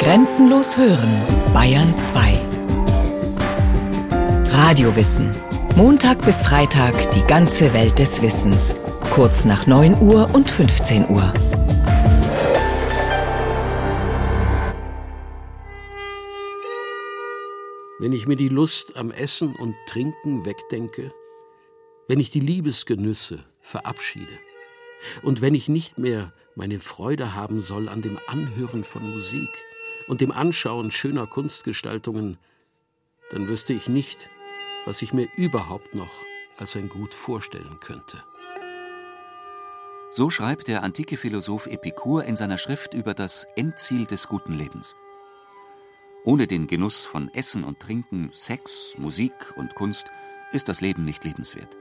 Grenzenlos hören, Bayern 2. Radiowissen. Montag bis Freitag die ganze Welt des Wissens. Kurz nach 9 Uhr und 15 Uhr. Wenn ich mir die Lust am Essen und Trinken wegdenke, wenn ich die Liebesgenüsse verabschiede und wenn ich nicht mehr meine Freude haben soll an dem Anhören von Musik und dem Anschauen schöner Kunstgestaltungen, dann wüsste ich nicht, was ich mir überhaupt noch als ein Gut vorstellen könnte. So schreibt der antike Philosoph Epikur in seiner Schrift über das Endziel des guten Lebens. Ohne den Genuss von Essen und Trinken, Sex, Musik und Kunst ist das Leben nicht lebenswert.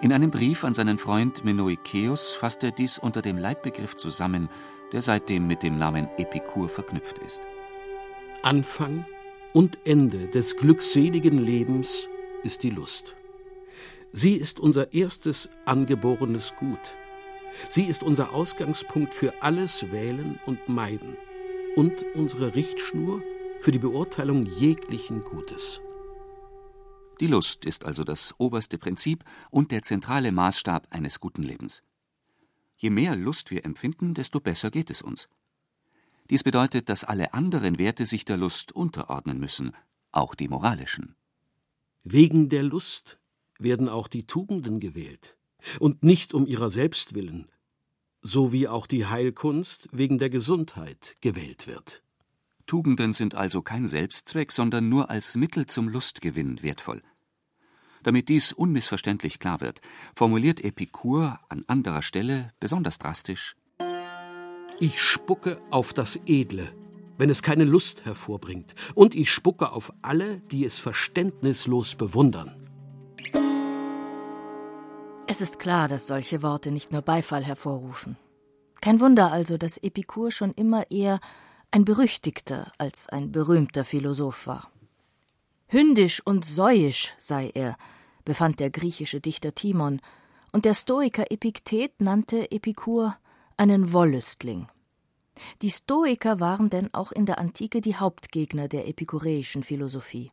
In einem Brief an seinen Freund Menoikeus fasst er dies unter dem Leitbegriff zusammen, der seitdem mit dem Namen Epikur verknüpft ist. Anfang und Ende des glückseligen Lebens ist die Lust. Sie ist unser erstes angeborenes Gut. Sie ist unser Ausgangspunkt für alles Wählen und Meiden und unsere Richtschnur für die Beurteilung jeglichen Gutes. Die Lust ist also das oberste Prinzip und der zentrale Maßstab eines guten Lebens. Je mehr Lust wir empfinden, desto besser geht es uns. Dies bedeutet, dass alle anderen Werte sich der Lust unterordnen müssen, auch die moralischen. Wegen der Lust werden auch die Tugenden gewählt, und nicht um ihrer selbst willen, so wie auch die Heilkunst wegen der Gesundheit gewählt wird. Tugenden sind also kein Selbstzweck, sondern nur als Mittel zum Lustgewinn wertvoll. Damit dies unmissverständlich klar wird, formuliert Epikur an anderer Stelle besonders drastisch Ich spucke auf das Edle, wenn es keine Lust hervorbringt, und ich spucke auf alle, die es verständnislos bewundern. Es ist klar, dass solche Worte nicht nur Beifall hervorrufen. Kein Wunder also, dass Epikur schon immer eher ein berüchtigter als ein berühmter Philosoph war. Hündisch und säuisch sei er, befand der griechische Dichter Timon, und der Stoiker Epiktet nannte Epikur einen Wollüstling. Die Stoiker waren denn auch in der Antike die Hauptgegner der epikureischen Philosophie.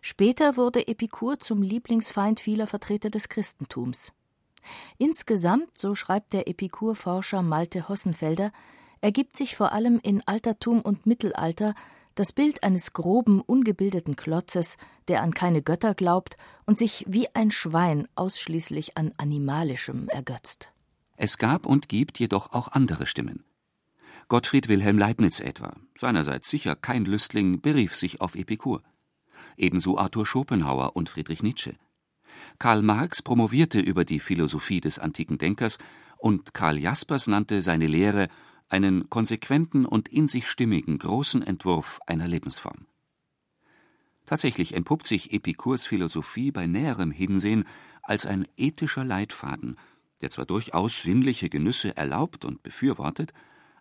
Später wurde Epikur zum Lieblingsfeind vieler Vertreter des Christentums. Insgesamt, so schreibt der Epikur-Forscher Malte Hossenfelder, ergibt sich vor allem in Altertum und Mittelalter das Bild eines groben, ungebildeten Klotzes, der an keine Götter glaubt und sich wie ein Schwein ausschließlich an Animalischem ergötzt. Es gab und gibt jedoch auch andere Stimmen. Gottfried Wilhelm Leibniz etwa, seinerseits sicher kein Lüstling, berief sich auf Epikur. Ebenso Arthur Schopenhauer und Friedrich Nietzsche. Karl Marx promovierte über die Philosophie des antiken Denkers und Karl Jaspers nannte seine Lehre einen konsequenten und in sich stimmigen großen Entwurf einer Lebensform. Tatsächlich entpuppt sich Epikurs Philosophie bei näherem Hinsehen als ein ethischer Leitfaden, der zwar durchaus sinnliche Genüsse erlaubt und befürwortet,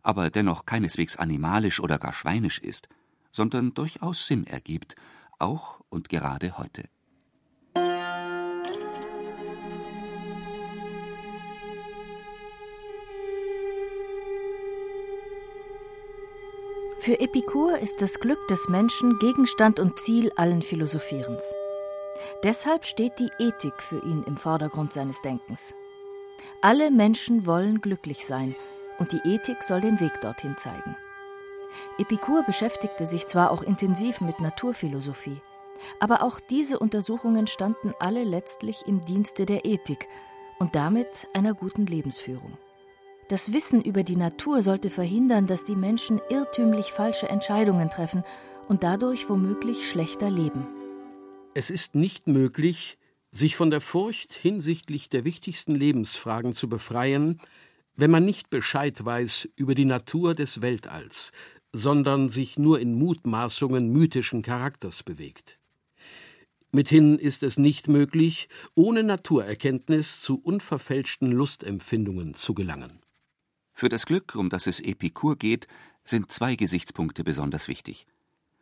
aber dennoch keineswegs animalisch oder gar schweinisch ist, sondern durchaus Sinn ergibt, auch und gerade heute. Für Epikur ist das Glück des Menschen Gegenstand und Ziel allen Philosophierens. Deshalb steht die Ethik für ihn im Vordergrund seines Denkens. Alle Menschen wollen glücklich sein, und die Ethik soll den Weg dorthin zeigen. Epikur beschäftigte sich zwar auch intensiv mit Naturphilosophie, aber auch diese Untersuchungen standen alle letztlich im Dienste der Ethik und damit einer guten Lebensführung. Das Wissen über die Natur sollte verhindern, dass die Menschen irrtümlich falsche Entscheidungen treffen und dadurch womöglich schlechter leben. Es ist nicht möglich, sich von der Furcht hinsichtlich der wichtigsten Lebensfragen zu befreien, wenn man nicht Bescheid weiß über die Natur des Weltalls, sondern sich nur in Mutmaßungen mythischen Charakters bewegt. Mithin ist es nicht möglich, ohne Naturerkenntnis zu unverfälschten Lustempfindungen zu gelangen. Für das Glück, um das es Epikur geht, sind zwei Gesichtspunkte besonders wichtig.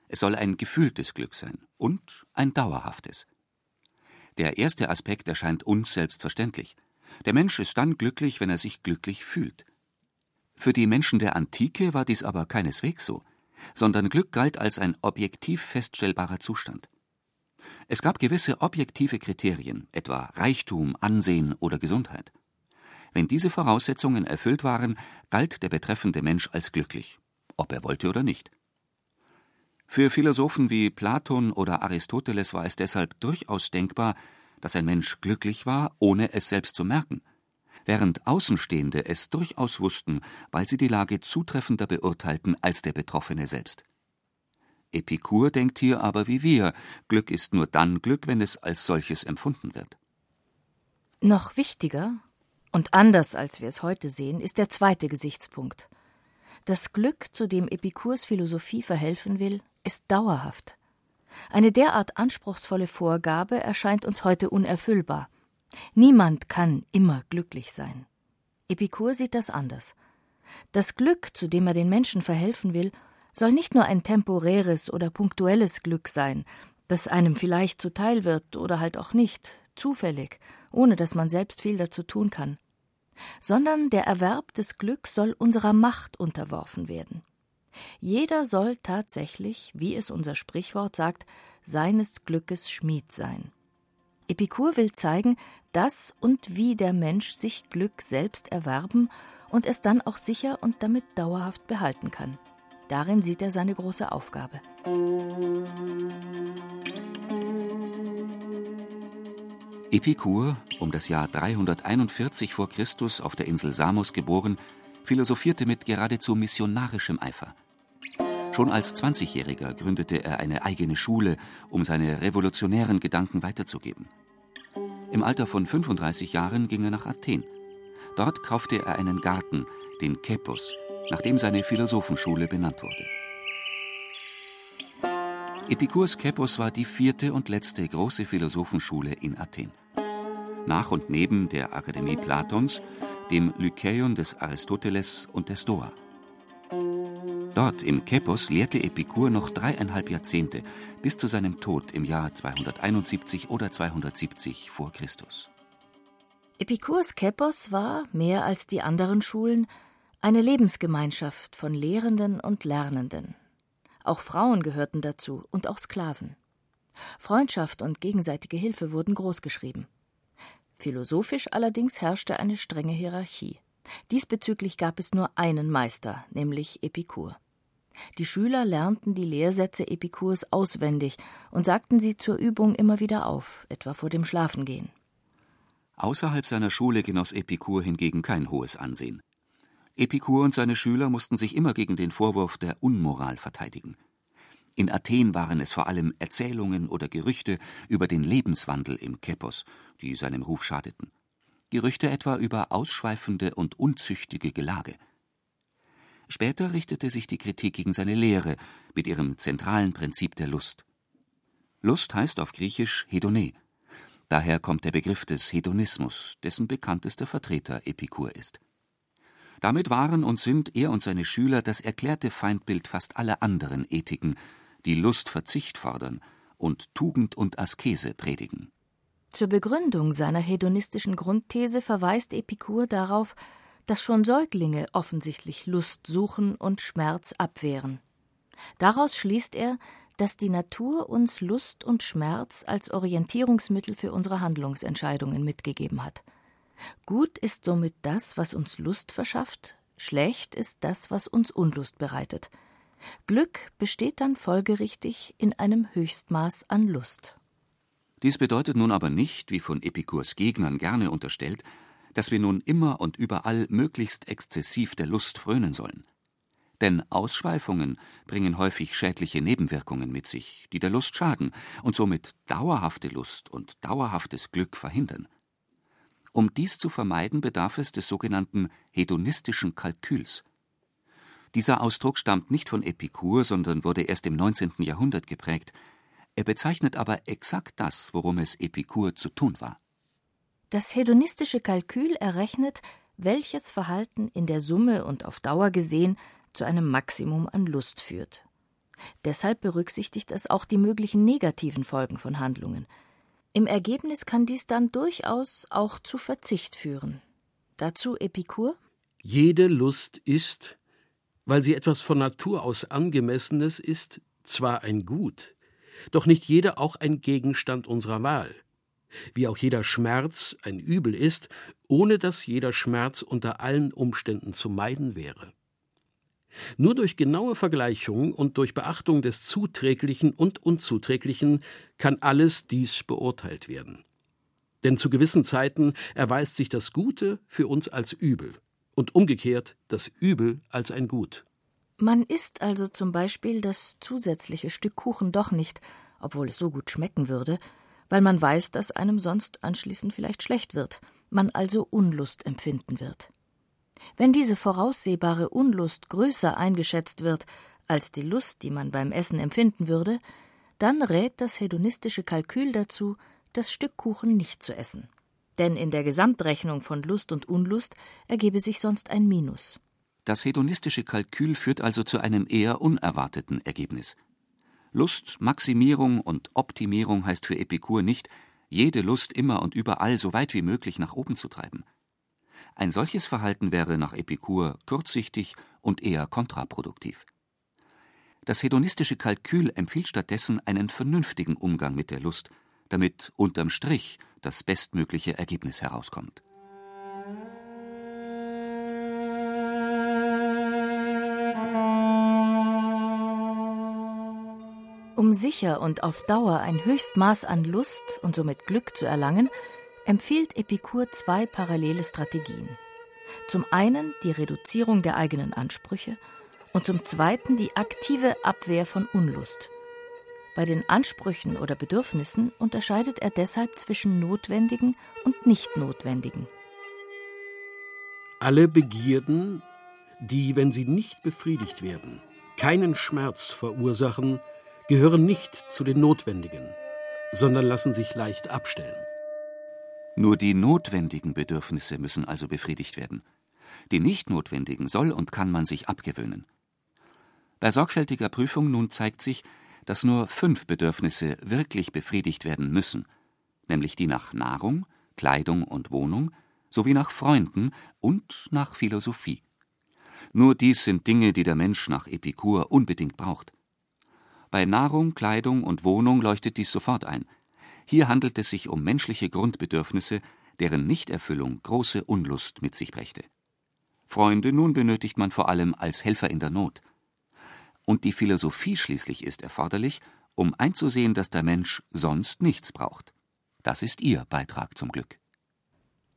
Es soll ein gefühltes Glück sein und ein dauerhaftes. Der erste Aspekt erscheint uns selbstverständlich. Der Mensch ist dann glücklich, wenn er sich glücklich fühlt. Für die Menschen der Antike war dies aber keineswegs so. sondern Glück galt als ein objektiv feststellbarer Zustand. Es gab gewisse objektive Kriterien, etwa Reichtum, Ansehen oder Gesundheit. Wenn diese Voraussetzungen erfüllt waren, galt der betreffende Mensch als glücklich, ob er wollte oder nicht. Für Philosophen wie Platon oder Aristoteles war es deshalb durchaus denkbar, dass ein Mensch glücklich war, ohne es selbst zu merken, während Außenstehende es durchaus wussten, weil sie die Lage zutreffender beurteilten als der Betroffene selbst. Epikur denkt hier aber wie wir, Glück ist nur dann Glück, wenn es als solches empfunden wird. Noch wichtiger und anders als wir es heute sehen, ist der zweite Gesichtspunkt. Das Glück, zu dem Epikurs Philosophie verhelfen will, ist dauerhaft. Eine derart anspruchsvolle Vorgabe erscheint uns heute unerfüllbar. Niemand kann immer glücklich sein. Epikur sieht das anders. Das Glück, zu dem er den Menschen verhelfen will, soll nicht nur ein temporäres oder punktuelles Glück sein, das einem vielleicht zuteil wird oder halt auch nicht, zufällig, ohne dass man selbst viel dazu tun kann, sondern der Erwerb des Glücks soll unserer Macht unterworfen werden. Jeder soll tatsächlich, wie es unser Sprichwort sagt, seines Glückes Schmied sein. Epikur will zeigen, dass und wie der Mensch sich Glück selbst erwerben und es dann auch sicher und damit dauerhaft behalten kann. Darin sieht er seine große Aufgabe. Epikur, um das Jahr 341 vor Christus auf der Insel Samos geboren, philosophierte mit geradezu missionarischem Eifer. Schon als 20-Jähriger gründete er eine eigene Schule, um seine revolutionären Gedanken weiterzugeben. Im Alter von 35 Jahren ging er nach Athen. Dort kaufte er einen Garten, den Kepos, nach dem seine Philosophenschule benannt wurde. Epikurs Kepos war die vierte und letzte große Philosophenschule in Athen. Nach und neben der Akademie Platons, dem Lykäon des Aristoteles und der Stoa. Dort im Kepos lehrte Epikur noch dreieinhalb Jahrzehnte, bis zu seinem Tod im Jahr 271 oder 270 vor Christus. Epikurs Kepos war, mehr als die anderen Schulen, eine Lebensgemeinschaft von Lehrenden und Lernenden. Auch Frauen gehörten dazu und auch Sklaven. Freundschaft und gegenseitige Hilfe wurden großgeschrieben. Philosophisch allerdings herrschte eine strenge Hierarchie. Diesbezüglich gab es nur einen Meister, nämlich Epikur. Die Schüler lernten die Lehrsätze Epikurs auswendig und sagten sie zur Übung immer wieder auf, etwa vor dem Schlafengehen. Außerhalb seiner Schule genoss Epikur hingegen kein hohes Ansehen. Epikur und seine Schüler mussten sich immer gegen den Vorwurf der Unmoral verteidigen. In Athen waren es vor allem Erzählungen oder Gerüchte über den Lebenswandel im Kepos, die seinem Ruf schadeten. Gerüchte etwa über ausschweifende und unzüchtige Gelage. Später richtete sich die Kritik gegen seine Lehre mit ihrem zentralen Prinzip der Lust. Lust heißt auf Griechisch Hedone. Daher kommt der Begriff des Hedonismus, dessen bekanntester Vertreter Epikur ist. Damit waren und sind er und seine Schüler das erklärte Feindbild fast aller anderen Ethiken, die Lustverzicht fordern und Tugend und Askese predigen. Zur Begründung seiner hedonistischen Grundthese verweist Epikur darauf, dass schon Säuglinge offensichtlich Lust suchen und Schmerz abwehren. Daraus schließt er, dass die Natur uns Lust und Schmerz als Orientierungsmittel für unsere Handlungsentscheidungen mitgegeben hat. Gut ist somit das, was uns Lust verschafft, schlecht ist das, was uns Unlust bereitet. Glück besteht dann folgerichtig in einem Höchstmaß an Lust. Dies bedeutet nun aber nicht, wie von Epikurs Gegnern gerne unterstellt, dass wir nun immer und überall möglichst exzessiv der Lust frönen sollen. Denn Ausschweifungen bringen häufig schädliche Nebenwirkungen mit sich, die der Lust schaden und somit dauerhafte Lust und dauerhaftes Glück verhindern. Um dies zu vermeiden, bedarf es des sogenannten hedonistischen Kalküls. Dieser Ausdruck stammt nicht von Epikur, sondern wurde erst im 19. Jahrhundert geprägt. Er bezeichnet aber exakt das, worum es Epikur zu tun war. Das hedonistische Kalkül errechnet, welches Verhalten in der Summe und auf Dauer gesehen zu einem Maximum an Lust führt. Deshalb berücksichtigt es auch die möglichen negativen Folgen von Handlungen. Im Ergebnis kann dies dann durchaus auch zu Verzicht führen. Dazu Epikur? Jede Lust ist, weil sie etwas von Natur aus Angemessenes ist, zwar ein Gut, doch nicht jeder auch ein Gegenstand unserer Wahl. Wie auch jeder Schmerz ein Übel ist, ohne dass jeder Schmerz unter allen Umständen zu meiden wäre. Nur durch genaue Vergleichung und durch Beachtung des Zuträglichen und Unzuträglichen kann alles dies beurteilt werden. Denn zu gewissen Zeiten erweist sich das Gute für uns als übel und umgekehrt das Übel als ein Gut. Man isst also zum Beispiel das zusätzliche Stück Kuchen doch nicht, obwohl es so gut schmecken würde, weil man weiß, dass einem sonst anschließend vielleicht schlecht wird, man also Unlust empfinden wird. Wenn diese voraussehbare Unlust größer eingeschätzt wird als die Lust, die man beim Essen empfinden würde, dann rät das hedonistische Kalkül dazu, das Stück Kuchen nicht zu essen. Denn in der Gesamtrechnung von Lust und Unlust ergebe sich sonst ein Minus. Das hedonistische Kalkül führt also zu einem eher unerwarteten Ergebnis. Lust, Maximierung und Optimierung heißt für Epikur nicht, jede Lust immer und überall so weit wie möglich nach oben zu treiben. Ein solches Verhalten wäre nach Epikur kurzsichtig und eher kontraproduktiv. Das hedonistische Kalkül empfiehlt stattdessen einen vernünftigen Umgang mit der Lust, damit unterm Strich das bestmögliche Ergebnis herauskommt. Um sicher und auf Dauer ein Höchstmaß an Lust und somit Glück zu erlangen, empfiehlt Epikur zwei parallele Strategien. Zum einen die Reduzierung der eigenen Ansprüche und zum zweiten die aktive Abwehr von Unlust. Bei den Ansprüchen oder Bedürfnissen unterscheidet er deshalb zwischen notwendigen und nicht notwendigen. Alle Begierden, die, wenn sie nicht befriedigt werden, keinen Schmerz verursachen, gehören nicht zu den notwendigen, sondern lassen sich leicht abstellen. Nur die notwendigen Bedürfnisse müssen also befriedigt werden. Die nicht notwendigen soll und kann man sich abgewöhnen. Bei sorgfältiger Prüfung nun zeigt sich, dass nur fünf Bedürfnisse wirklich befriedigt werden müssen, nämlich die nach Nahrung, Kleidung und Wohnung, sowie nach Freunden und nach Philosophie. Nur dies sind Dinge, die der Mensch nach Epikur unbedingt braucht. Bei Nahrung, Kleidung und Wohnung leuchtet dies sofort ein. Hier handelt es sich um menschliche Grundbedürfnisse, deren Nichterfüllung große Unlust mit sich brächte. Freunde nun benötigt man vor allem als Helfer in der Not. Und die Philosophie schließlich ist erforderlich, um einzusehen, dass der Mensch sonst nichts braucht. Das ist ihr Beitrag zum Glück.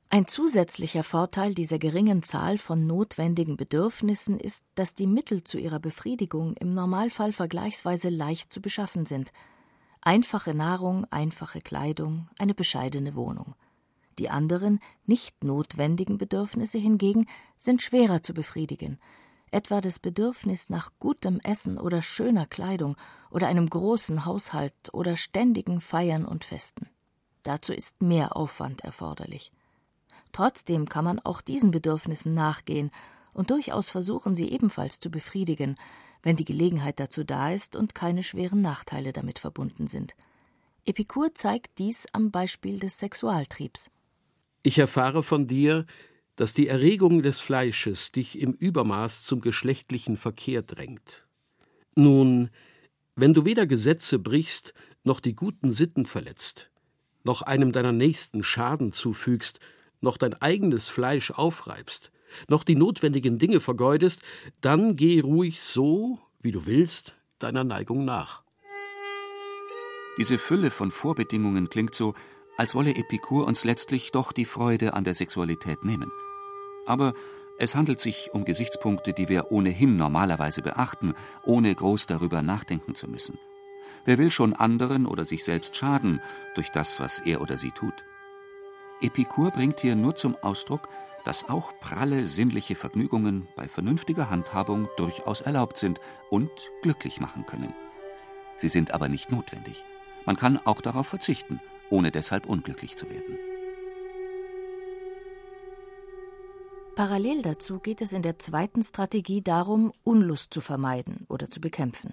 Ein zusätzlicher Vorteil dieser geringen Zahl von notwendigen Bedürfnissen ist, dass die Mittel zu ihrer Befriedigung im Normalfall vergleichsweise leicht zu beschaffen sind. Einfache Nahrung, einfache Kleidung, eine bescheidene Wohnung. Die anderen, nicht notwendigen Bedürfnisse hingegen sind schwerer zu befriedigen, etwa das Bedürfnis nach gutem Essen oder schöner Kleidung oder einem großen Haushalt oder ständigen Feiern und Festen. Dazu ist mehr Aufwand erforderlich. Trotzdem kann man auch diesen Bedürfnissen nachgehen und durchaus versuchen, sie ebenfalls zu befriedigen, wenn die Gelegenheit dazu da ist und keine schweren Nachteile damit verbunden sind. Epikur zeigt dies am Beispiel des Sexualtriebs. Ich erfahre von dir, dass die Erregung des Fleisches dich im Übermaß zum geschlechtlichen Verkehr drängt. Nun, wenn du weder Gesetze brichst, noch die guten Sitten verletzt, noch einem deiner Nächsten Schaden zufügst, noch dein eigenes Fleisch aufreibst, noch die notwendigen Dinge vergeudest, dann geh ruhig so, wie du willst, deiner Neigung nach. Diese Fülle von Vorbedingungen klingt so, als wolle Epikur uns letztlich doch die Freude an der Sexualität nehmen. Aber es handelt sich um Gesichtspunkte, die wir ohnehin normalerweise beachten, ohne groß darüber nachdenken zu müssen. Wer will schon anderen oder sich selbst schaden durch das, was er oder sie tut? Epikur bringt hier nur zum Ausdruck, dass auch pralle sinnliche Vergnügungen bei vernünftiger Handhabung durchaus erlaubt sind und glücklich machen können. Sie sind aber nicht notwendig. Man kann auch darauf verzichten, ohne deshalb unglücklich zu werden. Parallel dazu geht es in der zweiten Strategie darum, Unlust zu vermeiden oder zu bekämpfen.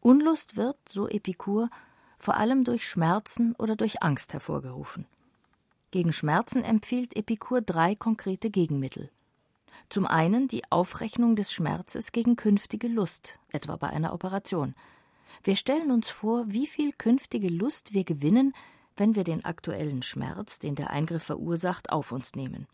Unlust wird, so Epikur, vor allem durch Schmerzen oder durch Angst hervorgerufen. Gegen Schmerzen empfiehlt Epikur drei konkrete Gegenmittel. Zum einen die Aufrechnung des Schmerzes gegen künftige Lust, etwa bei einer Operation. Wir stellen uns vor, wie viel künftige Lust wir gewinnen, wenn wir den aktuellen Schmerz, den der Eingriff verursacht, auf uns nehmen.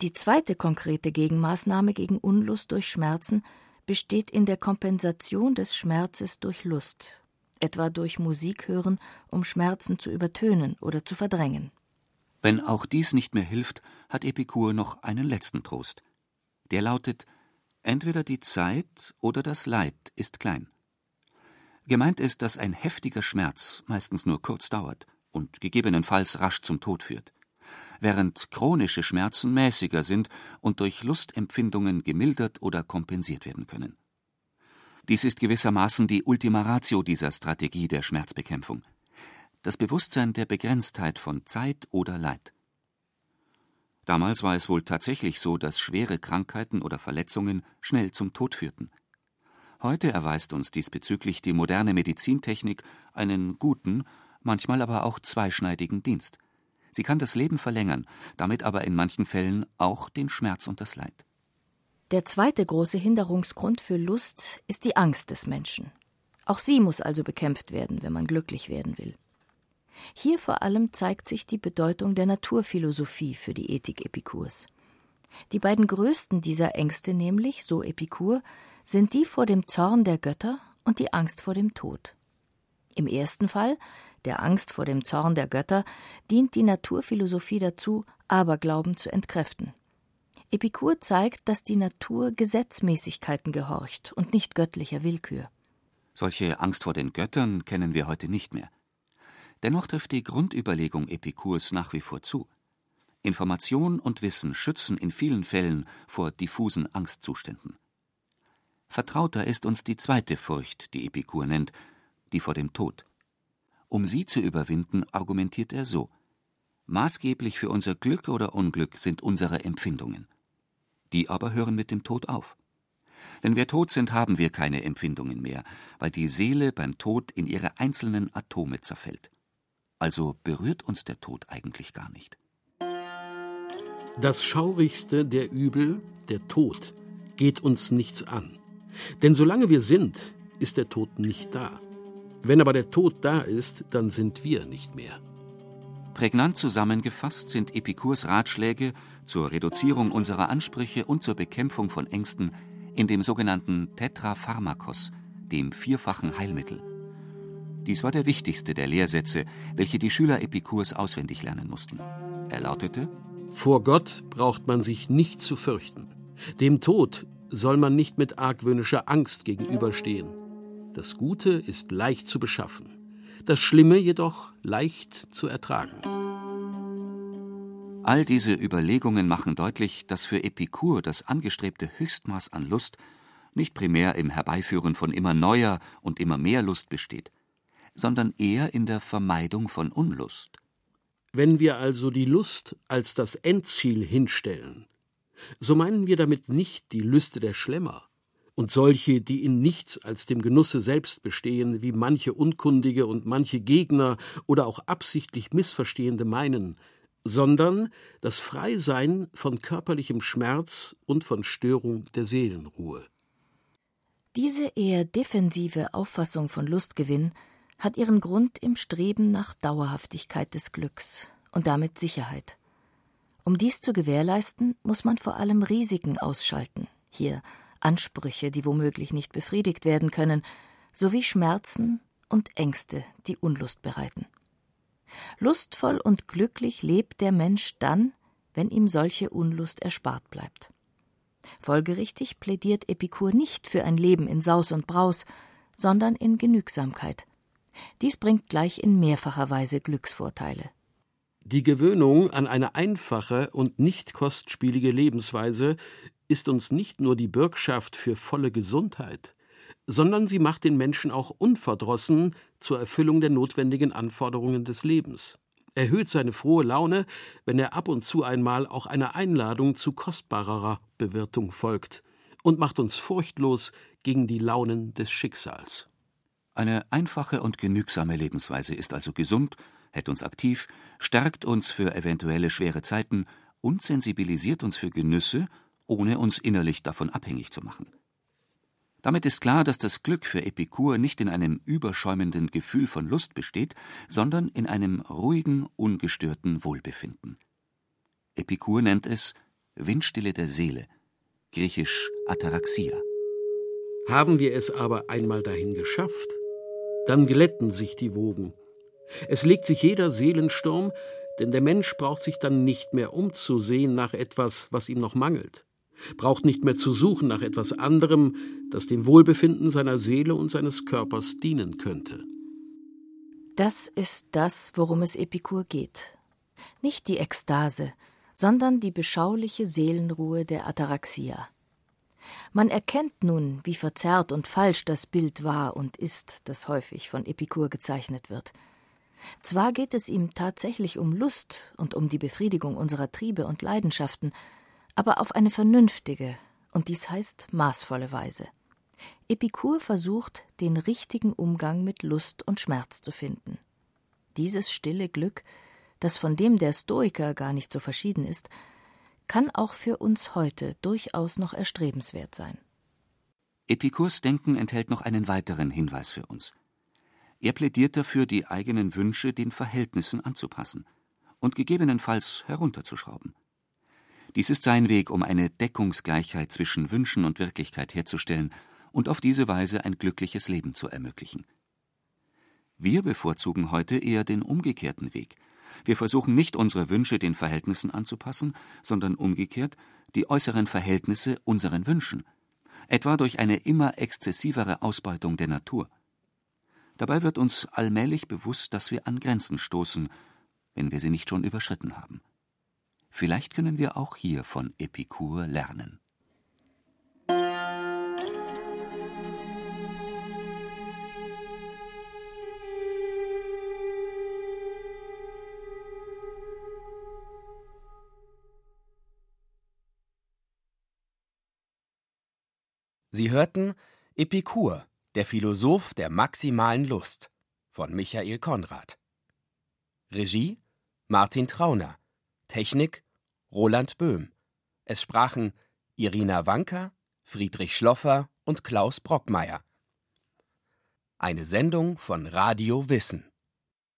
Die zweite konkrete Gegenmaßnahme gegen Unlust durch Schmerzen besteht in der Kompensation des Schmerzes durch Lust, etwa durch Musik hören, um Schmerzen zu übertönen oder zu verdrängen. Wenn auch dies nicht mehr hilft, hat Epikur noch einen letzten Trost. Der lautet Entweder die Zeit oder das Leid ist klein. Gemeint ist, dass ein heftiger Schmerz meistens nur kurz dauert und gegebenenfalls rasch zum Tod führt, während chronische Schmerzen mäßiger sind und durch Lustempfindungen gemildert oder kompensiert werden können. Dies ist gewissermaßen die Ultima Ratio dieser Strategie der Schmerzbekämpfung das Bewusstsein der Begrenztheit von Zeit oder Leid. Damals war es wohl tatsächlich so, dass schwere Krankheiten oder Verletzungen schnell zum Tod führten. Heute erweist uns diesbezüglich die moderne Medizintechnik einen guten, manchmal aber auch zweischneidigen Dienst. Sie kann das Leben verlängern, damit aber in manchen Fällen auch den Schmerz und das Leid. Der zweite große Hinderungsgrund für Lust ist die Angst des Menschen. Auch sie muss also bekämpft werden, wenn man glücklich werden will. Hier vor allem zeigt sich die Bedeutung der Naturphilosophie für die Ethik Epikurs. Die beiden größten dieser Ängste nämlich, so Epikur, sind die vor dem Zorn der Götter und die Angst vor dem Tod. Im ersten Fall, der Angst vor dem Zorn der Götter, dient die Naturphilosophie dazu, Aberglauben zu entkräften. Epikur zeigt, dass die Natur Gesetzmäßigkeiten gehorcht und nicht göttlicher Willkür. Solche Angst vor den Göttern kennen wir heute nicht mehr. Dennoch trifft die Grundüberlegung Epikurs nach wie vor zu. Information und Wissen schützen in vielen Fällen vor diffusen Angstzuständen. Vertrauter ist uns die zweite Furcht, die Epikur nennt, die vor dem Tod. Um sie zu überwinden, argumentiert er so: Maßgeblich für unser Glück oder Unglück sind unsere Empfindungen. Die aber hören mit dem Tod auf. Wenn wir tot sind, haben wir keine Empfindungen mehr, weil die Seele beim Tod in ihre einzelnen Atome zerfällt. Also berührt uns der Tod eigentlich gar nicht. Das schaurigste der Übel, der Tod, geht uns nichts an. Denn solange wir sind, ist der Tod nicht da. Wenn aber der Tod da ist, dann sind wir nicht mehr. Prägnant zusammengefasst sind Epikurs Ratschläge zur Reduzierung unserer Ansprüche und zur Bekämpfung von Ängsten in dem sogenannten Tetrapharmakos, dem vierfachen Heilmittel. Dies war der wichtigste der Lehrsätze, welche die Schüler Epikurs auswendig lernen mussten. Er lautete: Vor Gott braucht man sich nicht zu fürchten. Dem Tod soll man nicht mit argwöhnischer Angst gegenüberstehen. Das Gute ist leicht zu beschaffen, das Schlimme jedoch leicht zu ertragen. All diese Überlegungen machen deutlich, dass für Epikur das angestrebte Höchstmaß an Lust nicht primär im Herbeiführen von immer neuer und immer mehr Lust besteht, sondern eher in der Vermeidung von Unlust. Wenn wir also die Lust als das Endziel hinstellen, so meinen wir damit nicht die Lüste der Schlemmer und solche, die in nichts als dem Genusse selbst bestehen, wie manche Unkundige und manche Gegner oder auch absichtlich Missverstehende meinen, sondern das Freisein von körperlichem Schmerz und von Störung der Seelenruhe. Diese eher defensive Auffassung von Lustgewinn hat ihren Grund im Streben nach Dauerhaftigkeit des Glücks und damit Sicherheit. Um dies zu gewährleisten, muss man vor allem Risiken ausschalten, hier Ansprüche, die womöglich nicht befriedigt werden können, sowie Schmerzen und Ängste, die Unlust bereiten. Lustvoll und glücklich lebt der Mensch dann, wenn ihm solche Unlust erspart bleibt. Folgerichtig plädiert Epikur nicht für ein Leben in Saus und Braus, sondern in Genügsamkeit, dies bringt gleich in mehrfacher Weise Glücksvorteile. Die Gewöhnung an eine einfache und nicht kostspielige Lebensweise ist uns nicht nur die Bürgschaft für volle Gesundheit, sondern sie macht den Menschen auch unverdrossen zur Erfüllung der notwendigen Anforderungen des Lebens, erhöht seine frohe Laune, wenn er ab und zu einmal auch einer Einladung zu kostbarerer Bewirtung folgt, und macht uns furchtlos gegen die Launen des Schicksals. Eine einfache und genügsame Lebensweise ist also gesund, hält uns aktiv, stärkt uns für eventuelle schwere Zeiten und sensibilisiert uns für Genüsse ohne uns innerlich davon abhängig zu machen. Damit ist klar, dass das Glück für Epikur nicht in einem überschäumenden Gefühl von Lust besteht, sondern in einem ruhigen, ungestörten Wohlbefinden. Epikur nennt es Windstille der Seele, griechisch Ataraxia. Haben wir es aber einmal dahin geschafft, dann glätten sich die Wogen. Es legt sich jeder Seelensturm, denn der Mensch braucht sich dann nicht mehr umzusehen nach etwas, was ihm noch mangelt, braucht nicht mehr zu suchen nach etwas anderem, das dem Wohlbefinden seiner Seele und seines Körpers dienen könnte. Das ist das, worum es Epikur geht. Nicht die Ekstase, sondern die beschauliche Seelenruhe der Ataraxia. Man erkennt nun, wie verzerrt und falsch das Bild war und ist, das häufig von Epikur gezeichnet wird. Zwar geht es ihm tatsächlich um Lust und um die Befriedigung unserer Triebe und Leidenschaften, aber auf eine vernünftige, und dies heißt maßvolle Weise. Epikur versucht, den richtigen Umgang mit Lust und Schmerz zu finden. Dieses stille Glück, das von dem der Stoiker gar nicht so verschieden ist, kann auch für uns heute durchaus noch erstrebenswert sein. Epikurs Denken enthält noch einen weiteren Hinweis für uns. Er plädiert dafür, die eigenen Wünsche den Verhältnissen anzupassen und gegebenenfalls herunterzuschrauben. Dies ist sein Weg, um eine Deckungsgleichheit zwischen Wünschen und Wirklichkeit herzustellen und auf diese Weise ein glückliches Leben zu ermöglichen. Wir bevorzugen heute eher den umgekehrten Weg. Wir versuchen nicht, unsere Wünsche den Verhältnissen anzupassen, sondern umgekehrt die äußeren Verhältnisse unseren Wünschen, etwa durch eine immer exzessivere Ausbeutung der Natur. Dabei wird uns allmählich bewusst, dass wir an Grenzen stoßen, wenn wir sie nicht schon überschritten haben. Vielleicht können wir auch hier von Epikur lernen. Sie hörten Epikur, der Philosoph der maximalen Lust von Michael Konrad. Regie Martin Trauner. Technik Roland Böhm. Es sprachen Irina Wanker, Friedrich Schloffer und Klaus Brockmeier. Eine Sendung von Radio Wissen.